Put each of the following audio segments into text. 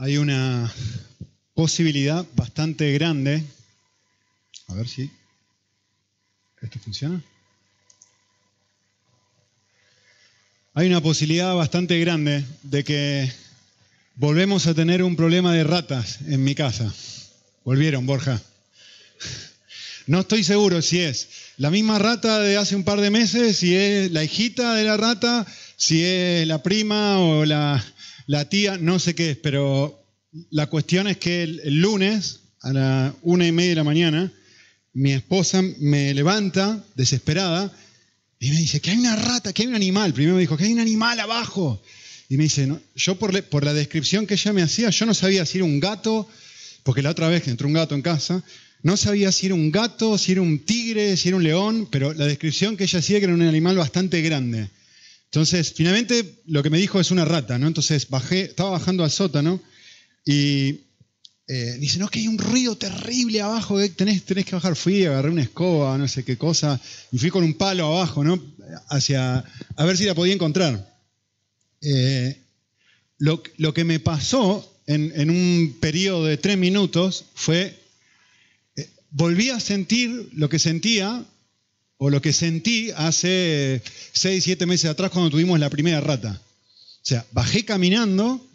hay una posibilidad bastante grande. A ver si esto funciona. Hay una posibilidad bastante grande de que volvemos a tener un problema de ratas en mi casa. Volvieron, Borja. No estoy seguro si es la misma rata de hace un par de meses, si es la hijita de la rata, si es la prima o la, tía, no sé qué es, pero la cuestión es que el, lunes a la una y media de la mañana, mi esposa me levanta desesperada y me dice que hay una rata, que hay un animal. Primero me dijo que hay un animal abajo. Y me dice, yo por, por, la descripción que ella me hacía, yo no sabía si era un gato, porque la otra vez que entró un gato en casa, no sabía si era un gato, si era un tigre, si era un león, pero la descripción que ella hacía que era un animal bastante grande. Entonces, finalmente lo que me dijo es una rata, ¿no? Entonces bajé, estaba bajando al sótano y eh, dice, no, que hay un ruido terrible abajo, eh, tenés, tenés, que bajar. Fui, agarré una escoba, no sé qué cosa, y fui con un palo abajo, ¿no? Hacia, a ver si la podía encontrar. Eh, lo, que me pasó en, en un periodo de tres minutos fue volví a sentir lo que sentía o lo que sentí hace seis, siete meses atrás cuando tuvimos la primera rata. O sea, bajé caminando,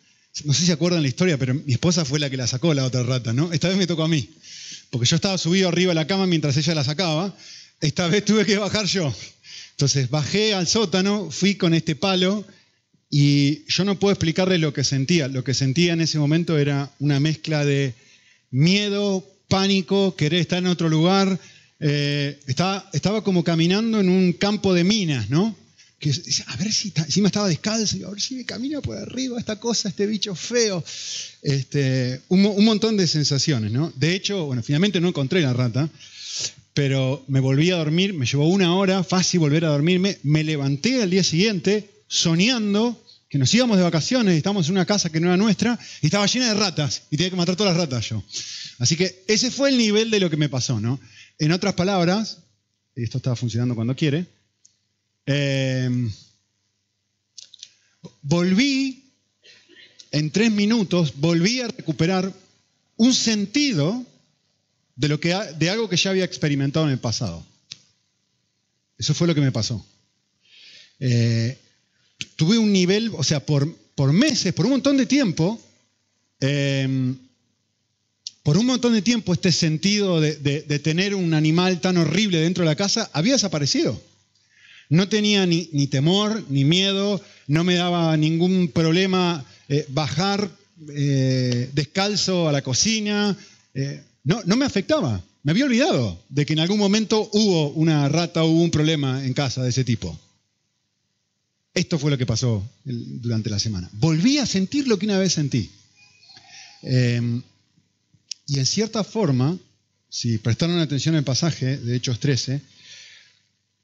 no sé si se acuerdan la historia, pero mi esposa fue la que la sacó la otra rata, ¿no? Esta vez me tocó a mí, porque yo estaba subido arriba de la cama mientras ella la sacaba, esta vez tuve que bajar yo. Entonces bajé al sótano, fui con este palo y yo no puedo explicarle lo que sentía. Lo que sentía en ese momento era una mezcla de miedo, pánico, querer estar en otro lugar. Eh, estaba, estaba, como caminando en un campo de minas, ¿no? Que, a ver si, me estaba descalzo, a ver si me camina por arriba esta cosa, este bicho feo. Este, un, un, montón de sensaciones, ¿no? De hecho, bueno, finalmente no encontré la rata, pero me volví a dormir, me llevó una hora, fácil volver a dormirme, me levanté al día siguiente soñando que nos íbamos de vacaciones, estábamos en una casa que no era nuestra, y estaba llena de ratas, y tenía que matar todas las ratas yo. Así que ese fue el nivel de lo que me pasó, ¿no? En otras palabras, esto estaba funcionando cuando quiere, eh, volví, en tres minutos, volví a recuperar un sentido de, lo que, de algo que ya había experimentado en el pasado. Eso fue lo que me pasó. Eh, tuve un nivel, o sea, por, meses, por un montón de tiempo, eh, por un montón de tiempo este sentido de, tener un animal tan horrible dentro de la casa había desaparecido. No tenía ni, temor, ni miedo, no me daba ningún problema eh, bajar eh, descalzo a la cocina, no, no me afectaba. Me había olvidado de que en algún momento hubo una rata, hubo un problema en casa de ese tipo. Esto fue lo que pasó durante la semana. Volví a sentir lo que una vez sentí. Y en cierta forma, si prestaron atención al pasaje de Hechos 13,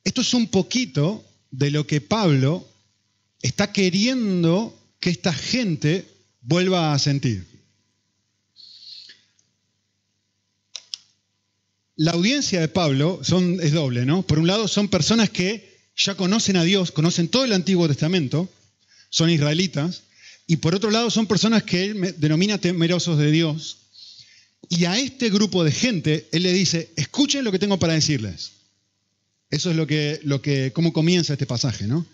esto es un poquito de lo que Pablo está queriendo que esta gente vuelva a sentir. La audiencia de Pablo es doble, ¿no? Por un lado son personas que ya conocen a Dios, conocen todo el Antiguo Testamento, son israelitas, y por otro lado son personas que él denomina temerosos de Dios. Y a este grupo de gente, él le dice, escuchen lo que tengo para decirles. Eso es lo que, lo que, cómo comienza este pasaje, ¿no?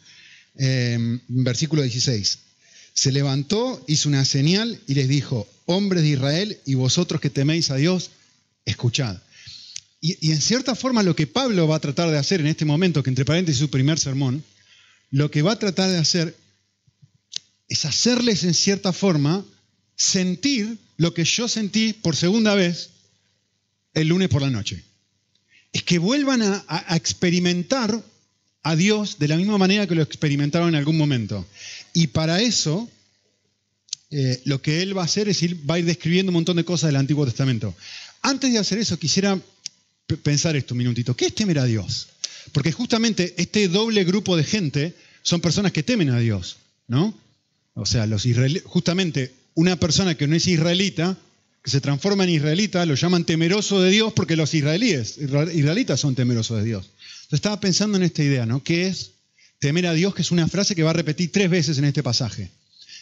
Eh, versículo 16. Se levantó, hizo una señal y les dijo, hombres de Israel y vosotros que teméis a Dios, escuchad. Y, en cierta forma lo que Pablo va a tratar de hacer en este momento, que entre paréntesis su primer sermón, lo que va a tratar de hacer es hacerles en cierta forma sentir lo que yo sentí por segunda vez el lunes por la noche. Es que vuelvan a, experimentar a Dios de la misma manera que lo experimentaron en algún momento. Y para eso, eh, lo que él va a hacer es ir, va a ir describiendo un montón de cosas del Antiguo Testamento. Antes de hacer eso, quisiera pensar esto un minutito. ¿Qué es temer a Dios? Porque justamente este doble grupo de gente son personas que temen a Dios, ¿no? O sea, los justamente una persona que no es israelita, que se transforma en israelita, lo llaman temeroso de Dios porque los israelíes, israelitas son temerosos de Dios. Entonces estaba pensando en esta idea, ¿no? ¿Qué es temer a Dios? Que es una frase que va a repetir tres veces en este pasaje.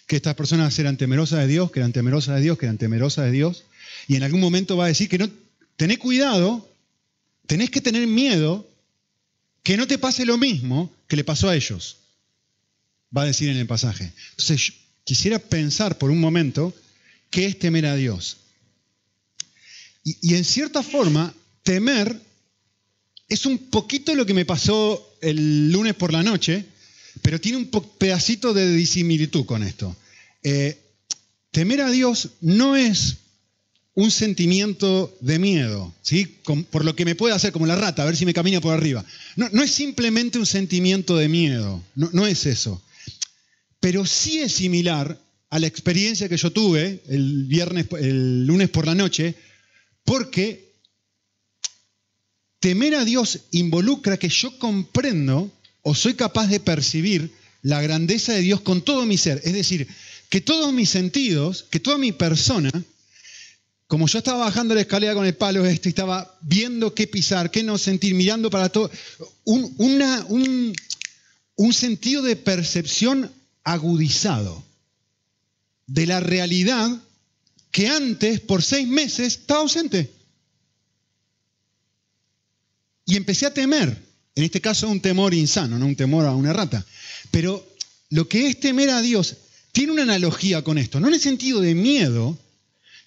que estas personas eran temerosas de Dios, que eran temerosas de Dios, que eran temerosas de Dios, y en algún momento va a decir que no, tenés cuidado, tenés que tener miedo que no te pase lo mismo que le pasó a ellos, va a decir en el pasaje. Entonces, quisiera pensar por un momento qué es temer a Dios. Y, en cierta forma, temer es un poquito lo que me pasó el lunes por la noche, pero tiene un pedacito de disimilitud con esto. Eh, temer a Dios no es un sentimiento de miedo, ¿sí? por lo que me puede hacer, como la rata, a ver si me camina por arriba. No, no es simplemente un sentimiento de miedo, no, es eso. Pero sí es similar a la experiencia que yo tuve el, viernes, el lunes por la noche, porque temer a Dios involucra que yo comprendo o soy capaz de percibir la grandeza de Dios con todo mi ser. Es decir, que todos mis sentidos, que toda mi persona, como yo estaba bajando la escalera con el palo este, estaba viendo qué pisar, qué no sentir, mirando para todo, un, sentido de percepción agudizado de la realidad que antes, por seis meses, estaba ausente. Y empecé a temer, en este caso un temor insano, no un temor a una rata. Pero lo que es temer a Dios tiene una analogía con esto, no en el sentido de miedo,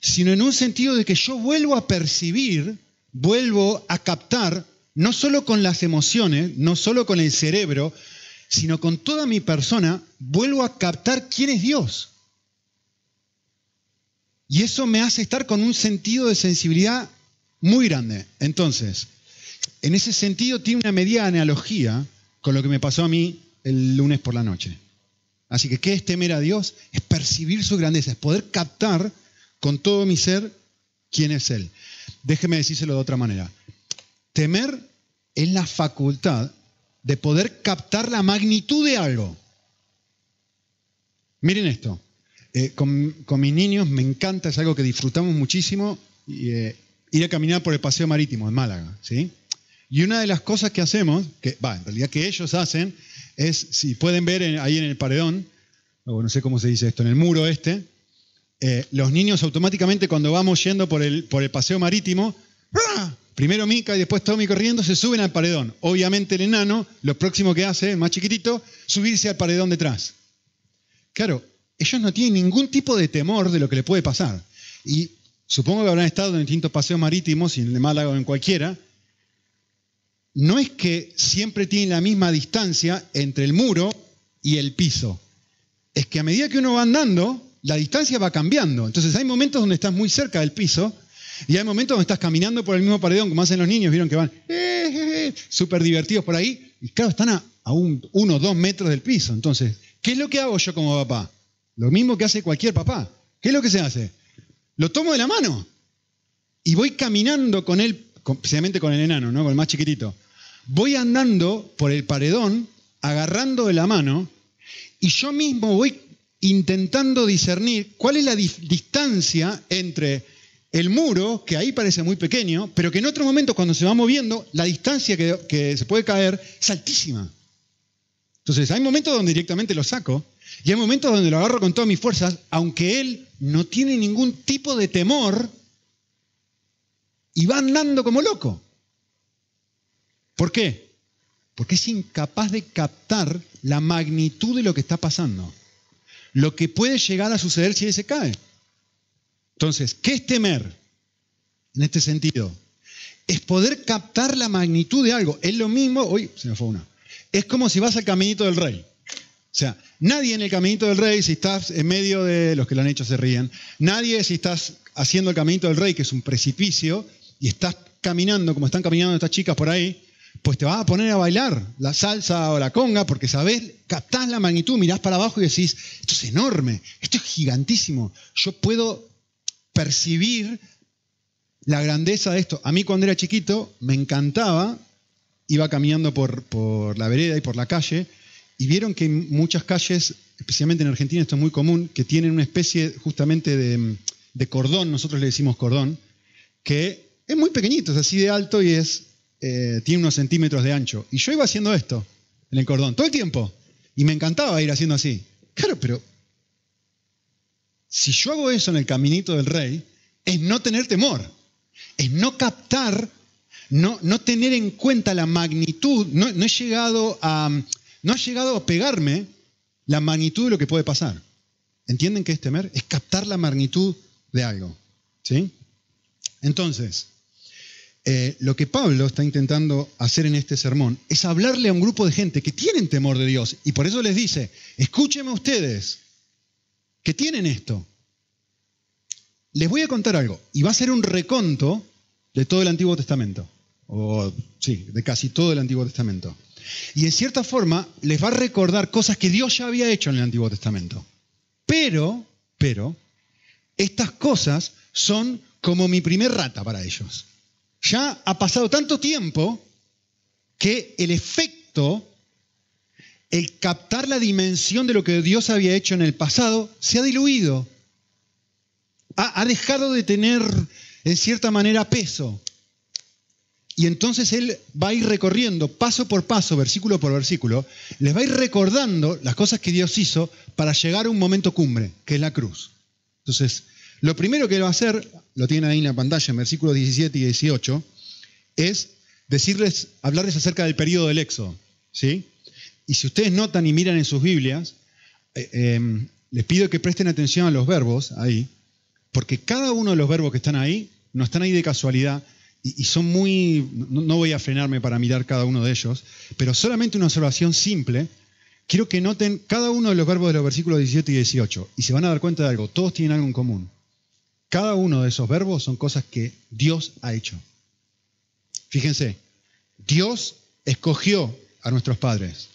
sino en un sentido de que yo vuelvo a percibir, vuelvo a captar, no solo con las emociones, no solo con el cerebro, sino con toda mi persona, vuelvo a captar quién es Dios. Y eso me hace estar con un sentido de sensibilidad muy grande. Entonces, en ese sentido tiene una media analogía con lo que me pasó a mí el lunes por la noche. Así que, ¿qué es temer a Dios? Es percibir su grandeza, es poder captar con todo mi ser quién es Él. Déjeme decírselo de otra manera. Temer es la facultad de poder captar la magnitud de algo. Miren esto. Eh, con, mis niños me encanta, es algo que disfrutamos muchísimo, eh, ir a caminar por el paseo marítimo en Málaga. ¿sí? Y una de las cosas que hacemos, que va, en realidad que ellos hacen, es, si pueden ver ahí en el paredón, o no sé cómo se dice esto, en el muro este, eh, los niños automáticamente cuando vamos yendo por el, por el paseo marítimo, ¡ah! Primero Mica y después Tommy corriendo, se suben al paredón. Obviamente el enano, lo próximo que hace, más chiquitito, subirse al paredón detrás. Claro, ellos no tienen ningún tipo de temor de lo que le puede pasar. Y supongo que habrán estado en distintos paseos marítimos, en el Málaga o en cualquiera, no es que siempre tienen la misma distancia entre el muro y el piso. Es que a medida que uno va andando, la distancia va cambiando. Entonces hay momentos donde estás muy cerca del piso y hay momentos donde estás caminando por el mismo paredón, como hacen los niños, vieron que van eh, eh, eh, súper divertidos por ahí, y claro, están a, un, uno o dos metros del piso. Entonces, ¿qué es lo que hago yo como papá? Lo mismo que hace cualquier papá. ¿Qué es lo que se hace? Lo tomo de la mano y voy caminando con él, especialmente con el enano, ¿no? con el más chiquitito voy andando por el paredón, agarrando de la mano, y yo mismo voy intentando discernir cuál es la distancia entre el muro, que ahí parece muy pequeño, pero que en otro momento cuando se va moviendo, la distancia que, que se puede caer es altísima. Entonces hay momentos donde directamente lo saco y hay momentos donde lo agarro con todas mis fuerzas, aunque él no tiene ningún tipo de temor y va andando como loco. ¿Por qué? Porque es incapaz de captar la magnitud de lo que está pasando. Lo que puede llegar a suceder si él se cae. Entonces, ¿qué es temer? En este sentido, es poder captar la magnitud de algo. Es lo mismo, uy, se me fue una. Es como si vas al caminito del rey. O sea, nadie en el caminito del rey, si estás en medio de los que lo han hecho se ríen, nadie si estás haciendo el caminito del rey, que es un precipicio, y estás caminando como están caminando estas chicas por ahí, pues te vas a poner a bailar la salsa o la conga porque sabes, captás la magnitud, mirás para abajo y decís, esto es enorme, esto es gigantísimo. Yo puedo percibir la grandeza de esto. A mí cuando era chiquito me encantaba, iba caminando por, por la vereda y por la calle y vieron que muchas calles, especialmente en Argentina esto es muy común, que tienen una especie justamente de, de cordón, nosotros le decimos cordón, que es muy pequeñito, es así de alto y es eh, tiene unos centímetros de ancho. Y yo iba haciendo esto en el cordón todo el tiempo. Y me encantaba ir haciendo así. Claro, pero si yo hago eso en el caminito del rey, es no tener temor, es no captar, no, no tener en cuenta la magnitud, no, he llegado a, no ha llegado a pegarme la magnitud de lo que puede pasar. ¿Entienden qué es temer? Es captar la magnitud de algo. ¿Sí? Entonces, eh, lo que Pablo está intentando hacer en este sermón es hablarle a un grupo de gente que tienen temor de Dios y por eso les dice, escúchenme ustedes, que tienen esto. Les voy a contar algo y va a ser un reconto de todo el Antiguo Testamento, o sí, de casi todo el Antiguo Testamento. Y en cierta forma les va a recordar cosas que Dios ya había hecho en el Antiguo Testamento. Pero, pero, estas cosas son como mi primer rata para ellos. Ya ha pasado tanto tiempo que el efecto, el captar la dimensión de lo que Dios había hecho en el pasado, se ha diluido. Ha, dejado de tener, en cierta manera, peso. Y entonces Él va a ir recorriendo paso por paso, versículo por versículo, les va a ir recordando las cosas que Dios hizo para llegar a un momento cumbre, que es la cruz. Entonces, lo primero que él va a hacer, lo tiene ahí en la pantalla, en versículos 17 y 18, es decirles, hablarles acerca del periodo del éxodo. ¿sí? Y si ustedes notan y miran en sus Biblias, eh, em, les pido que presten atención a los verbos ahí, porque cada uno de los verbos que están ahí no están ahí de casualidad y, son muy, no, no voy a frenarme para mirar cada uno de ellos, pero solamente una observación simple quiero que noten cada uno de los verbos de los versículos 17 y 18 y se van a dar cuenta de algo, todos tienen algo en común. Cada uno de esos verbos son cosas que Dios ha hecho. Fíjense, Dios escogió a nuestros padres.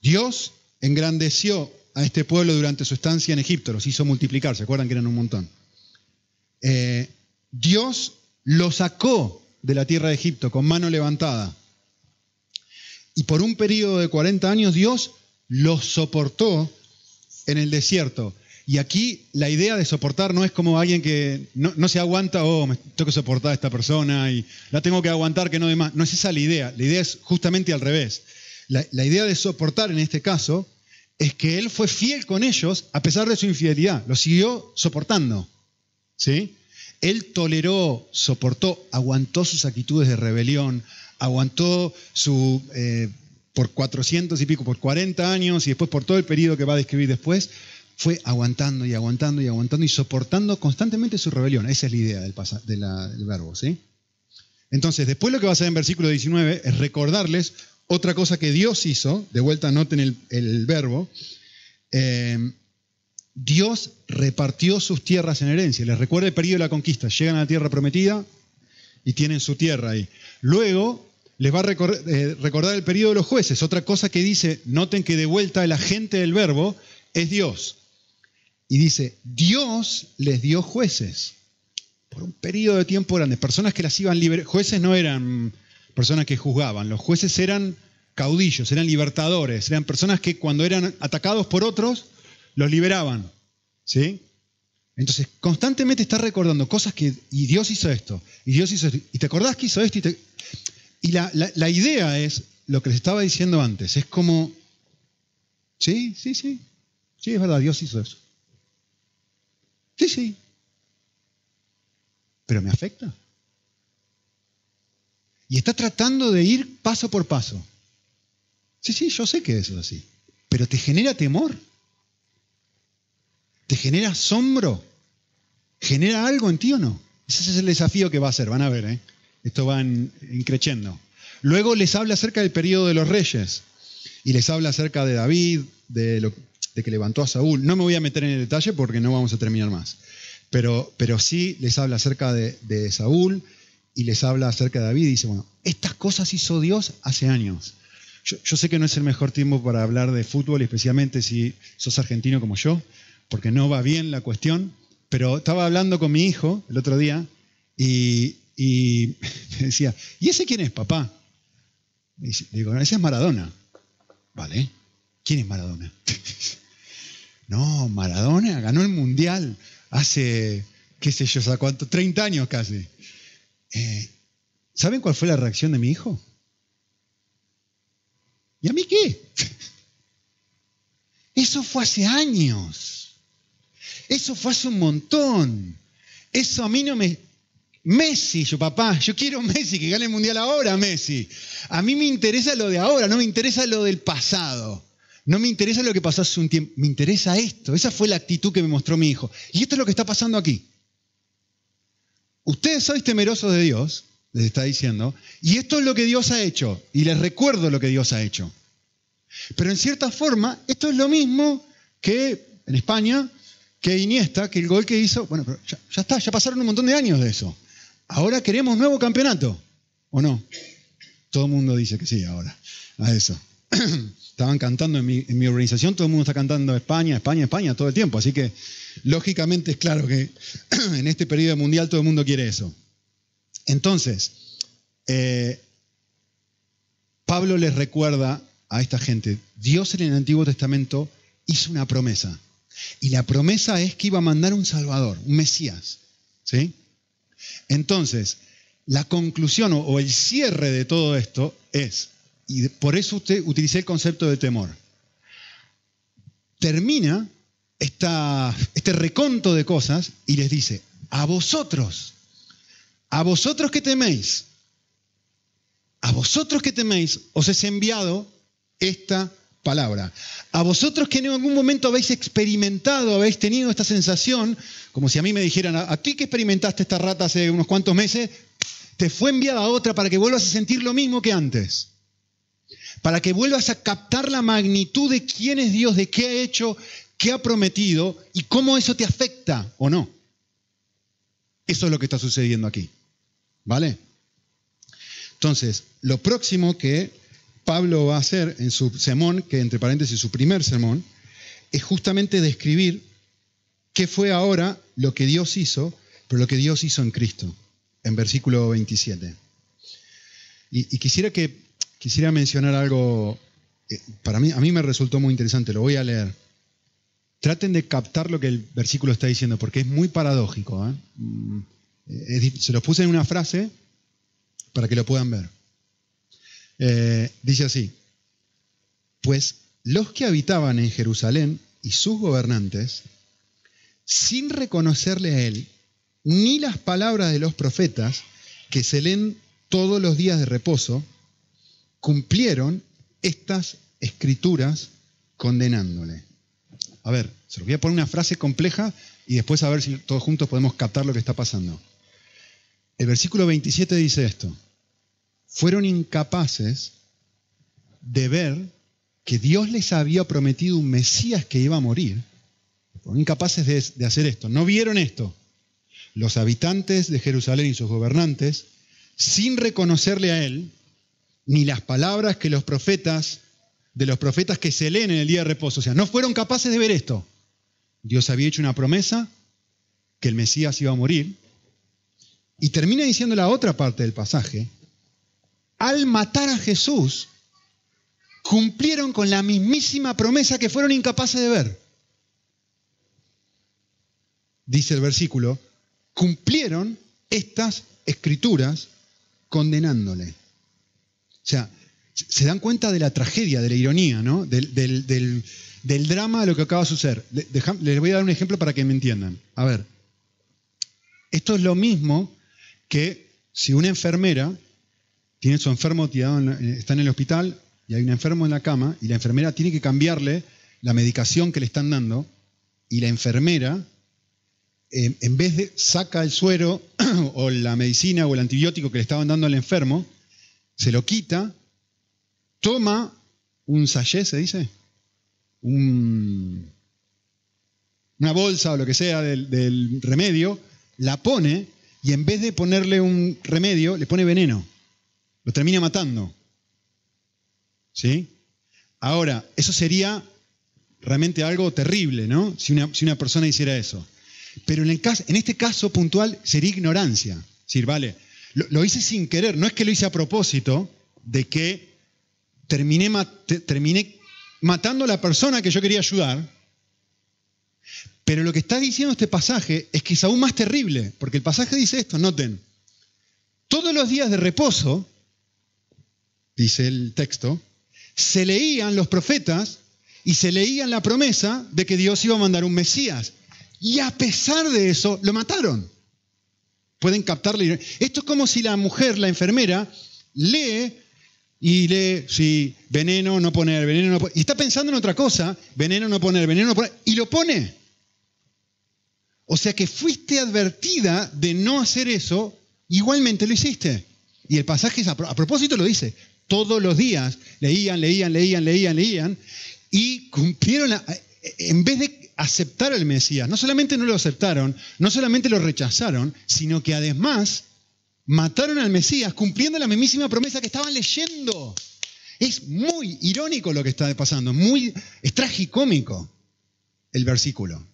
Dios engrandeció a este pueblo durante su estancia en Egipto, los hizo multiplicar, ¿se acuerdan que eran un montón? Eh, Dios los sacó de la tierra de Egipto con mano levantada. Y por un periodo de 40 años Dios los soportó en el desierto. Y aquí la idea de soportar no es como alguien que no, se aguanta, oh, me tengo que soportar a esta persona y la tengo que aguantar que no demás. No es esa la idea. La idea es justamente al revés. La, idea de soportar en este caso es que él fue fiel con ellos a pesar de su infidelidad. Lo siguió soportando. ¿Sí? Él toleró, soportó, aguantó sus actitudes de rebelión, aguantó su, eh, por 400 y pico, por 40 años y después por todo el periodo que va a describir después, fue aguantando y aguantando y aguantando y soportando constantemente su rebelión. Esa es la idea del, del verbo, ¿sí? Entonces, después lo que va a hacer en versículo 19 es recordarles otra cosa que Dios hizo, de vuelta noten el, verbo, eh, Dios repartió sus tierras en herencia. Les recuerda el periodo de la conquista. Llegan a la tierra prometida y tienen su tierra ahí. Luego les va a eh, recordar el periodo de los jueces. Otra cosa que dice, noten que de vuelta el agente del verbo es Dios. Y dice, Dios les dio jueces por un periodo de tiempo grande, personas que las iban liberar. Jueces no eran personas que juzgaban, los jueces eran caudillos, eran libertadores, eran personas que cuando eran atacados por otros, los liberaban. ¿Sí? Entonces, constantemente está recordando cosas que, y Dios hizo esto, y Dios hizo esto, y te acordás que hizo esto, y, y la, la idea es lo que les estaba diciendo antes, es como, sí, sí, sí, sí, es verdad, Dios hizo eso. Sí, sí. Pero me afecta. Y está tratando de ir paso por paso. Sí, sí, yo sé que eso es así. Pero te genera temor. ¿Te genera asombro? ¿Genera algo en ti o no? Ese es el desafío que va a hacer, van a ver, ¿eh? Esto va increciendo. Luego les habla acerca del periodo de los reyes y les habla acerca de David, de lo, de que levantó a Saúl. No me voy a meter en el detalle porque no vamos a terminar más. Pero, pero sí les habla acerca de, Saúl y les habla acerca de David y dice, bueno, estas cosas hizo Dios hace años. Yo, sé que no es el mejor tiempo para hablar de fútbol, especialmente si sos argentino como yo, porque no va bien la cuestión, pero estaba hablando con mi hijo el otro día y, y me decía, ¿y ese quién es, papá? Y digo, ese es Maradona. Vale, ¿quién es Maradona? No, Maradona ganó el Mundial hace, qué sé yo, cuánto? 30 años casi. Eh, ¿Saben cuál fue la reacción de mi hijo? ¿Y a mí qué? Eso fue hace años. Eso fue hace un montón. Eso a mí no me... Messi, yo papá, yo quiero Messi, que gane el Mundial ahora, Messi. A mí me interesa lo de ahora, no me interesa lo del pasado. No me interesa lo que pasó hace un tiempo, me interesa esto. Esa fue la actitud que me mostró mi hijo. Y esto es lo que está pasando aquí. Ustedes sois temerosos de Dios, les está diciendo, y esto es lo que Dios ha hecho, y les recuerdo lo que Dios ha hecho. Pero en cierta forma, esto es lo mismo que en España, que Iniesta, que el gol que hizo, bueno, pero ya, está, ya pasaron un montón de años de eso. Ahora queremos nuevo campeonato, ¿o no? Todo el mundo dice que sí ahora, a eso. Estaban cantando en mi, organización, todo el mundo está cantando España, España, España todo el tiempo. Así que lógicamente es claro que en este periodo mundial todo el mundo quiere eso. Entonces, eh, Pablo les recuerda a esta gente, Dios en el Antiguo Testamento hizo una promesa. Y la promesa es que iba a mandar un Salvador, un Mesías. ¿Sí? Entonces, la conclusión o el cierre de todo esto es, y por eso usted utilicé el concepto de temor. Termina este reconto de cosas y les dice, a vosotros, a vosotros que teméis, a vosotros que teméis, os he enviado esta palabra. A vosotros que en algún momento habéis experimentado, habéis tenido esta sensación, como si a mí me dijeran, a ti que experimentaste esta rata hace unos cuantos meses, te fue enviada otra para que vuelvas a sentir lo mismo que antes para que vuelvas a captar la magnitud de quién es Dios, de qué ha hecho, qué ha prometido y cómo eso te afecta o no. Eso es lo que está sucediendo aquí. ¿Vale? Entonces, lo próximo que Pablo va a hacer en su sermón, que entre paréntesis su primer sermón, es justamente describir qué fue ahora lo que Dios hizo, pero lo que Dios hizo en Cristo, en versículo 27. Y, y quisiera que quisiera mencionar algo, eh, para mí, a mí me resultó muy interesante, lo voy a leer. Traten de captar lo que el versículo está diciendo, porque es muy paradójico. ¿eh? Mm, se los puse en una frase para que lo puedan ver. Eh, dice así, pues los que habitaban en Jerusalén y sus gobernantes, sin reconocerle a él, ni las palabras de los profetas que se leen todos los días de reposo, cumplieron estas escrituras condenándole. A ver, se los voy a poner una frase compleja y después a ver si todos juntos podemos captar lo que está pasando. El versículo 27 dice esto. Fueron incapaces de ver que Dios les había prometido un Mesías que iba a morir. Fueron incapaces de, de hacer esto. No vieron esto. Los habitantes de Jerusalén y sus gobernantes, sin reconocerle a Él, ni las palabras que los profetas, de los profetas que se leen en el día de reposo, o sea, no fueron capaces de ver esto. Dios había hecho una promesa que el Mesías iba a morir. Y termina diciendo la otra parte del pasaje, al matar a Jesús, cumplieron con la mismísima promesa que fueron incapaces de ver. Dice el versículo, cumplieron estas escrituras condenándole. O sea, se dan cuenta de la tragedia, de la ironía, ¿no? Del, drama de lo que acaba de suceder. Les voy a dar un ejemplo para que me entiendan. A ver, esto es lo mismo que si una enfermera tiene su enfermo tirado, está en el hospital y hay un enfermo en la cama y la enfermera tiene que cambiarle la medicación que le están dando y la enfermera, eh, en vez de saca el suero o la medicina o el antibiótico que le estaban dando al enfermo, se lo quita, toma un sachet, se dice, una bolsa o lo que sea del, remedio, la pone y en vez de ponerle un remedio, le pone veneno. Lo termina matando. ¿Sí? Ahora, eso sería realmente algo terrible, ¿no? Si una, persona hiciera eso. Pero en, en este caso puntual sería ignorancia. Es decir, vale, lo, hice sin querer, no es que lo hice a propósito de que terminé, matando a la persona que yo quería ayudar. Pero lo que está diciendo este pasaje es que es aún más terrible, porque el pasaje dice esto, noten, todos los días de reposo, dice el texto, se leían los profetas y se leían la promesa de que Dios iba a mandar un Mesías. Y a pesar de eso, lo mataron. Pueden captarle. Esto es como si la mujer, la enfermera, lee y lee, sí, veneno, no poner, veneno, no poner. Y está pensando en otra cosa, veneno, no poner, veneno, no poner. Y lo pone. O sea que fuiste advertida de no hacer eso, igualmente lo hiciste. Y el pasaje a propósito lo dice. Todos los días leían, leían, leían, leían, leían. Y cumplieron, en vez de aceptar al Mesías, no solamente no lo aceptaron, no solamente lo rechazaron, sino que además mataron al Mesías cumpliendo la mismísima promesa que estaban leyendo. Es muy irónico lo que está pasando, muy, es tragicómico el versículo.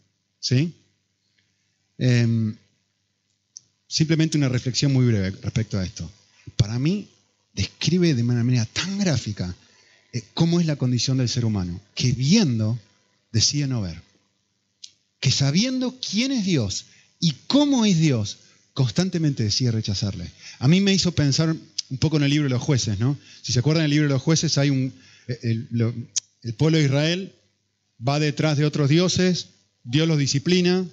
¿sí? Em, simplemente una reflexión muy breve respecto a esto. Para mí, describe de una manera tan gráfica eh, cómo es la condición del ser humano, que viendo decide no ver, que sabiendo quién es Dios y cómo es Dios, constantemente decide rechazarle. A mí me hizo pensar un poco en el libro de los jueces, ¿no? Si se acuerdan del libro de los jueces, hay un, eh, el, el pueblo de Israel va detrás de otros dioses, Dios los disciplina,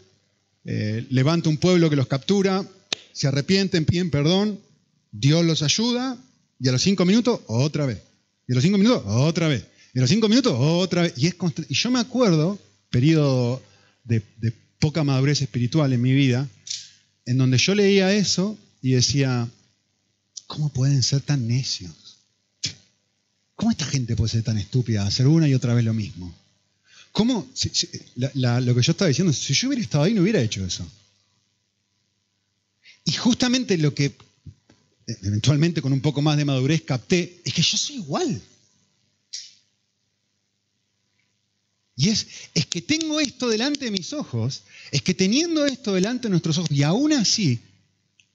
eh, levanta un pueblo que los captura, se arrepienten, piden perdón, Dios los ayuda y a los cinco minutos otra vez. Y a los cinco minutos otra vez. Y los cinco minutos otra vez. Y, yo me acuerdo, periodo de poca madurez espiritual en mi vida, en donde yo leía eso y decía, ¿cómo pueden ser tan necios? ¿Cómo esta gente puede ser tan estúpida, hacer una y otra vez lo mismo? ¿Cómo? lo que yo estaba diciendo, si yo hubiera estado ahí, no hubiera hecho eso. Y justamente lo que eventualmente con un poco más de madurez capté es que yo soy igual. Y es, es que tengo esto delante de mis ojos, es que teniendo esto delante de nuestros ojos, y aún así,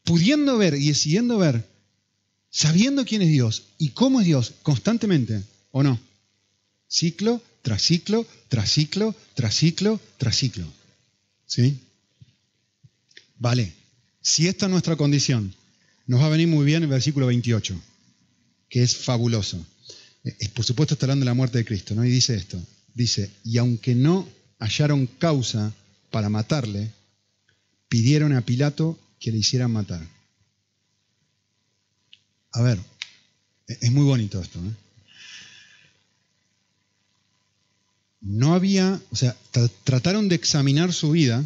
pudiendo ver y decidiendo ver, sabiendo quién es Dios y cómo es Dios constantemente, ¿o no? Ciclo tras ciclo, tras ciclo, tras ciclo, tras ciclo. ¿Sí? Vale. Si esta es nuestra condición, nos va a venir muy bien el versículo 28, que es fabuloso. Eh, por supuesto está hablando de la muerte de Cristo, ¿no? Y dice esto. Dice, y aunque no hallaron causa para matarle, pidieron a Pilato que le hicieran matar. A ver, es muy bonito esto. ¿eh? no había, o sea, trataron de examinar su vida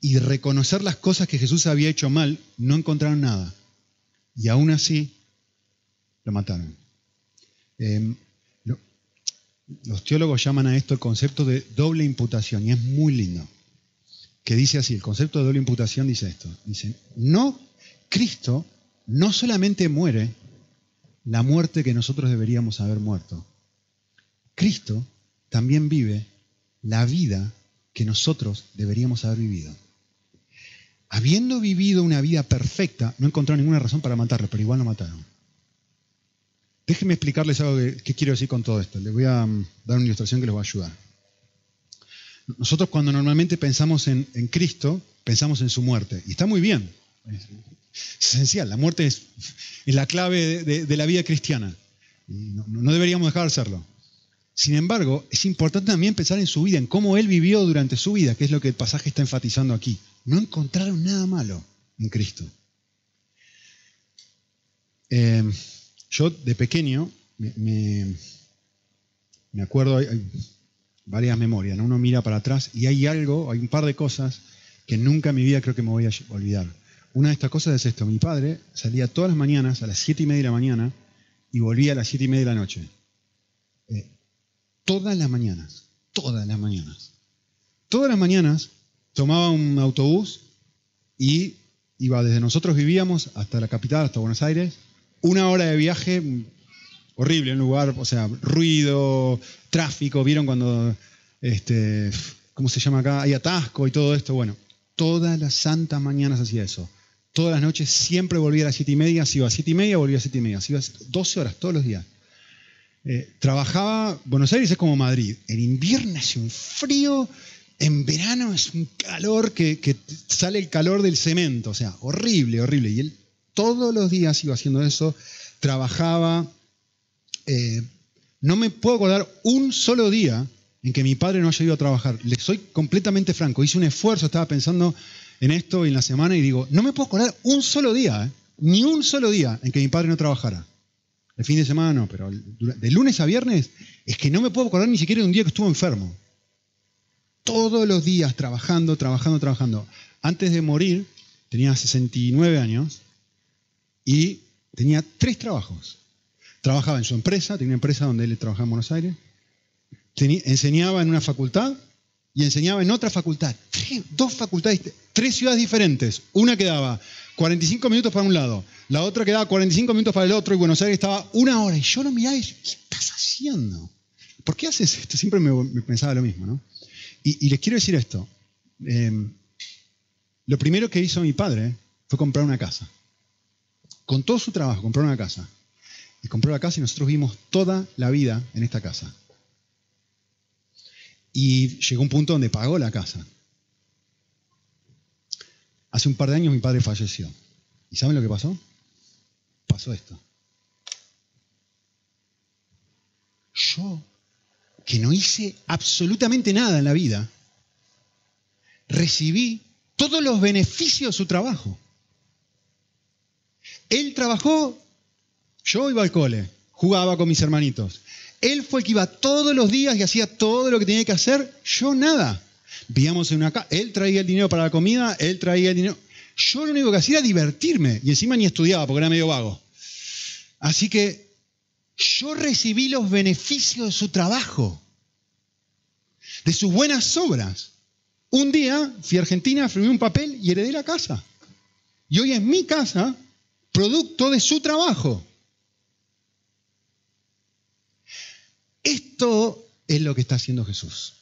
y reconocer las cosas que Jesús había hecho mal, no encontraron nada. Y aún así lo mataron. Em, los teólogos llaman a esto el concepto de doble imputación y es muy lindo. Que dice así, el concepto de doble imputación dice esto. Dice, no, Cristo no solamente muere la muerte que nosotros deberíamos haber muerto. Cristo también vive la vida que nosotros deberíamos haber vivido. Habiendo vivido una vida perfecta, no encontró ninguna razón para matarlo, pero igual lo mataron. Déjenme explicarles algo que, quiero decir con todo esto. Les voy a mm, dar una ilustración que les va a ayudar. Nosotros cuando normalmente pensamos en, Cristo, pensamos en su muerte. Y está muy bien. Es, esencial. La muerte es, la clave de, la vida cristiana. no, no deberíamos dejar de hacerlo. Sin embargo, es importante también pensar en su vida, en cómo él vivió durante su vida, que es lo que el pasaje está enfatizando aquí. No encontraron nada malo en Cristo. Eh, yo de pequeño me, acuerdo, hay, varias memorias, uno mira para atrás y hay algo, hay un par de cosas que nunca en mi vida creo que me voy a olvidar. Una de estas cosas es esto, mi padre salía todas las mañanas a las siete y media de la mañana y volvía a las siete y media de la noche. Eh, todas las mañanas, todas las mañanas. Todas las mañanas tomaba un autobús y iba desde nosotros vivíamos hasta la capital, hasta Buenos Aires, una hora de viaje horrible, un lugar, o sea, ruido, tráfico, vieron cuando, este, ¿cómo se llama acá? Hay atasco y todo esto. Bueno, todas las santas mañanas hacía eso. Todas las noches siempre volvía a las siete y media, si iba a siete y media, volvía a siete y media, si iba a 12 horas todos los días. Eh, trabajaba, Buenos Aires es como Madrid, en invierno hace un frío, en verano es un calor que, sale el calor del cemento, o sea, horrible, horrible. Y él todos los días iba haciendo eso, trabajaba, eh, no me puedo acordar un solo día en que mi padre no haya ido a trabajar. Le soy completamente franco. Hice un esfuerzo, estaba pensando en esto en la semana y digo, no me puedo acordar un solo día, ¿eh? ni un solo día en que mi padre no trabajara. El fin de semana no, pero de lunes a viernes es que no me puedo acordar ni siquiera de un día que estuvo enfermo. Todos los días trabajando, trabajando, trabajando. Antes de morir, tenía 69 años y tenía tres trabajos. Trabajaba en su empresa, tenía una empresa donde él trabajaba en Buenos Aires. enseñaba en una facultad y enseñaba en otra facultad. dos facultades, tres ciudades diferentes. Una quedaba 45 minutos para un lado, la otra quedaba 45 minutos para el otro y Buenos Aires estaba una hora. Y yo lo miraba y ¿qué estás haciendo? ¿Por qué haces esto? Siempre me, pensaba lo mismo, ¿no? Y, les quiero decir esto. Em, lo primero que hizo mi padre fue comprar una casa. Con todo su trabajo, compró una casa. Y compró la casa y nosotros vimos toda la vida en esta casa. Y llegó un punto donde pagó la casa. Hace un par de años mi padre falleció. ¿Y saben lo que pasó? Pasó esto. Yo, que no hice absolutamente nada en la vida, recibí todos los beneficios de su trabajo. Él trabajó, yo iba al cole, jugaba con mis hermanitos. Él fue el que iba todos los días y hacía todo lo que tenía que hacer, yo nada. Vivíamos en una casa, él traía el dinero para la comida, él traía el dinero. Yo lo único que hacía era divertirme y encima ni estudiaba porque era medio vago. Así que yo recibí los beneficios de su trabajo, de sus buenas obras. Un día fui a Argentina, firmé un papel y heredé la casa. Y hoy en mi casa, producto de su trabajo. Esto es lo que está haciendo Jesús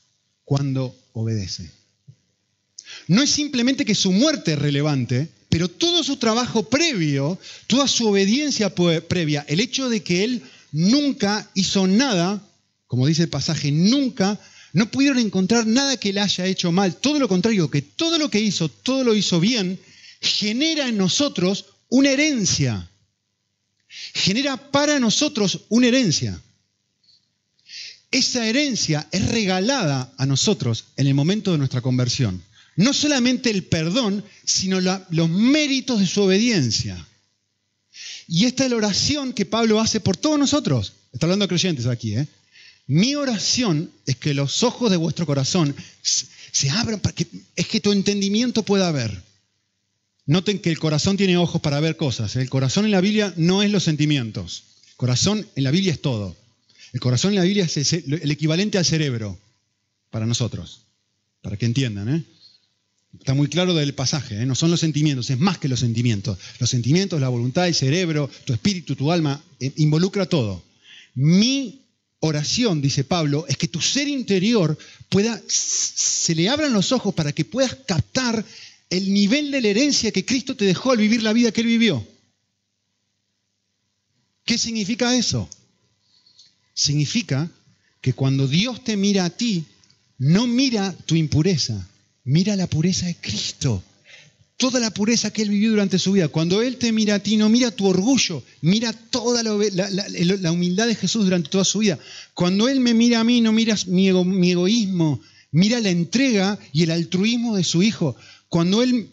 cuando obedece. No es simplemente que su muerte es relevante, pero todo su trabajo previo, toda su obediencia previa, el hecho de que él nunca hizo nada, como dice el pasaje, nunca, no pudieron encontrar nada que él haya hecho mal, todo lo contrario, que todo lo que hizo, todo lo hizo bien, genera en nosotros una herencia. Genera para nosotros una herencia esa herencia es regalada a nosotros en el momento de nuestra conversión. No solamente el perdón, sino los méritos de su obediencia. Y esta es la oración que Pablo hace por todos nosotros. Está hablando de creyentes aquí. ¿eh? Mi oración es que los ojos de vuestro corazón se abran para es que tu entendimiento pueda ver. Noten que el corazón tiene ojos para ver cosas. El corazón en la Biblia no es los sentimientos. El corazón en la Biblia es todo. El corazón en la Biblia es el equivalente al cerebro para nosotros, para que entiendan. ¿eh? Está muy claro del pasaje, ¿eh? no son los sentimientos, es más que los sentimientos. Los sentimientos, la voluntad, el cerebro, tu espíritu, tu alma, eh, involucra todo. Mi oración, dice Pablo, es que tu ser interior pueda, se le abran los ojos para que puedas captar el nivel de la herencia que Cristo te dejó al vivir la vida que Él vivió. ¿Qué significa eso? significa que cuando Dios te mira a ti, no mira tu impureza, mira la pureza de Cristo. Toda la pureza que Él vivió durante su vida. Cuando Él te mira a ti, no mira tu orgullo, mira toda la, humildad de Jesús durante toda su vida. Cuando Él me mira a mí, no mira mi, egoísmo, mira la entrega y el altruismo de su Hijo. Cuando Él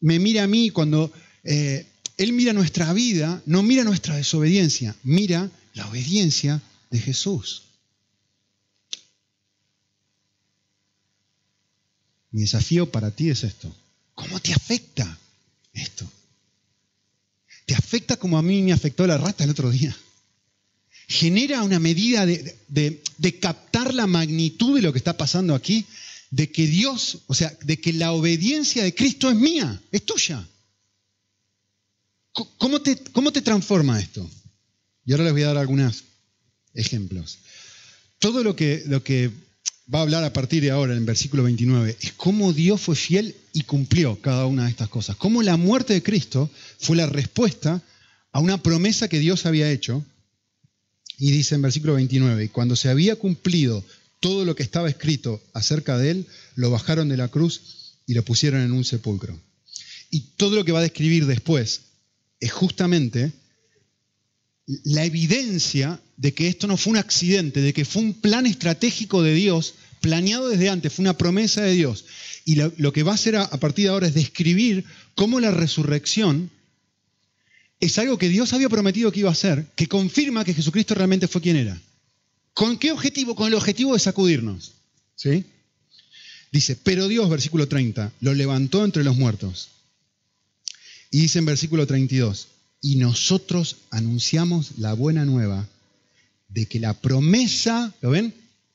me mira a mí, cuando eh, Él mira nuestra vida, no mira nuestra desobediencia, mira la obediencia de Jesús. Mi desafío para ti es esto. ¿Cómo te afecta esto? ¿Te afecta como a mí me afectó la rata el otro día? Genera una medida de, de, captar la magnitud de lo que está pasando aquí, de que Dios, o sea, de que la obediencia de Cristo es mía, es tuya. ¿Cómo te, cómo te transforma esto? Y ahora les voy a dar algunas ejemplos. Todo lo que, lo que va a hablar a partir de ahora en versículo 29 es cómo Dios fue fiel y cumplió cada una de estas cosas. Cómo la muerte de Cristo fue la respuesta a una promesa que Dios había hecho. Y dice en versículo 29, cuando se había cumplido todo lo que estaba escrito acerca de él, lo bajaron de la cruz y lo pusieron en un sepulcro. Y todo lo que va a describir después es justamente la evidencia de que esto no fue un accidente, de que fue un plan estratégico de Dios, planeado desde antes, fue una promesa de Dios. Y lo, que va a hacer a, a, partir de ahora es describir cómo la resurrección es algo que Dios había prometido que iba a hacer, que confirma que Jesucristo realmente fue quien era. ¿Con qué objetivo? Con el objetivo de sacudirnos. ¿Sí? Dice, pero Dios, versículo 30, lo levantó entre los muertos. Y dice en versículo 32, y nosotros anunciamos la buena nueva de que la promesa, ¿lo ven?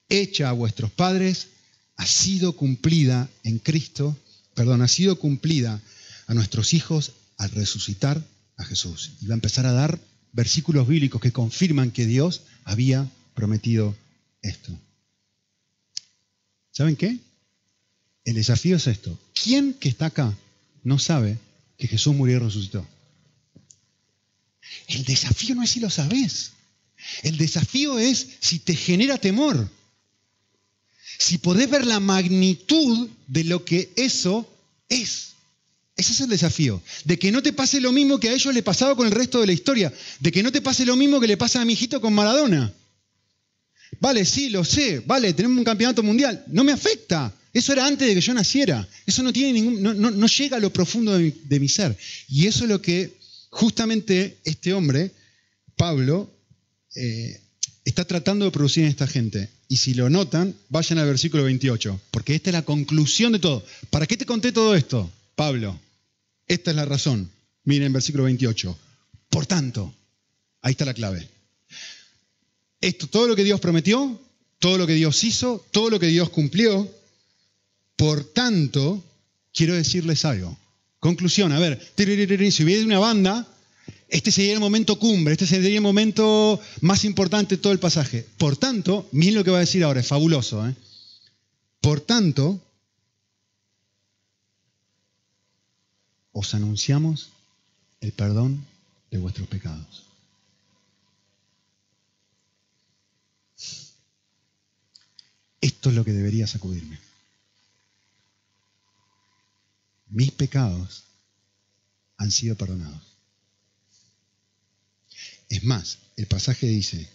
Hecha a vuestros padres ha sido cumplida en Cristo, perdón, ha sido cumplida a nuestros hijos al resucitar a Jesús. Y va a empezar a dar versículos bíblicos que confirman que Dios había prometido esto. ¿Saben qué? El desafío es esto. ¿Quién que está acá no sabe que Jesús murió y resucitó? El desafío no es si lo sabes. El desafío es si te genera temor. Si podés ver la magnitud de lo que eso es. Ese es el desafío. De que no te pase lo mismo que a ellos le pasaba con el resto de la historia. De que no te pase lo mismo que le pasa a mi hijito con Maradona. Vale, sí, lo sé. Vale, tenemos un campeonato mundial. No me afecta. Eso era antes de que yo naciera. Eso no tiene ningún, no, llega a lo profundo de mi ser. Y eso es lo que justamente este hombre, Pablo, eh, está tratando de producir en esta gente. Y si lo notan, vayan al versículo 28, porque esta es la conclusión de todo. ¿Para qué te conté todo esto, Pablo? Esta es la razón. Miren, versículo 28. Por tanto, ahí está la clave. Esto, todo lo que Dios prometió, todo lo que Dios hizo, todo lo que Dios cumplió. Por tanto, quiero decirles algo. Conclusión, a ver, si hubiera una banda, este sería el momento cumbre, este sería el momento más importante de todo el pasaje. Por tanto, miren lo que va a decir ahora, es fabuloso. ¿eh? Por tanto, os anunciamos el perdón de vuestros pecados. Esto es lo que debería sacudirme. mis pecados han sido perdonados. Es más, el pasaje dice,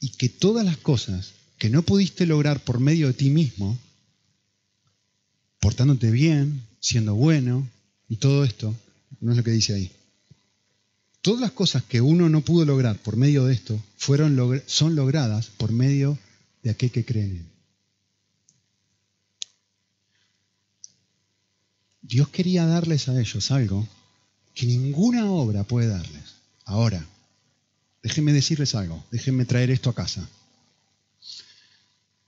y que todas las cosas que no pudiste lograr por medio de ti mismo, portándote bien, siendo bueno y todo esto, no es lo que dice ahí. Todas las cosas que uno no pudo lograr por medio de esto fueron, son logradas por medio de aquel que cree en él. Dios quería darles a ellos algo que ninguna obra puede darles. Ahora, déjenme decirles algo, déjenme traer esto a casa.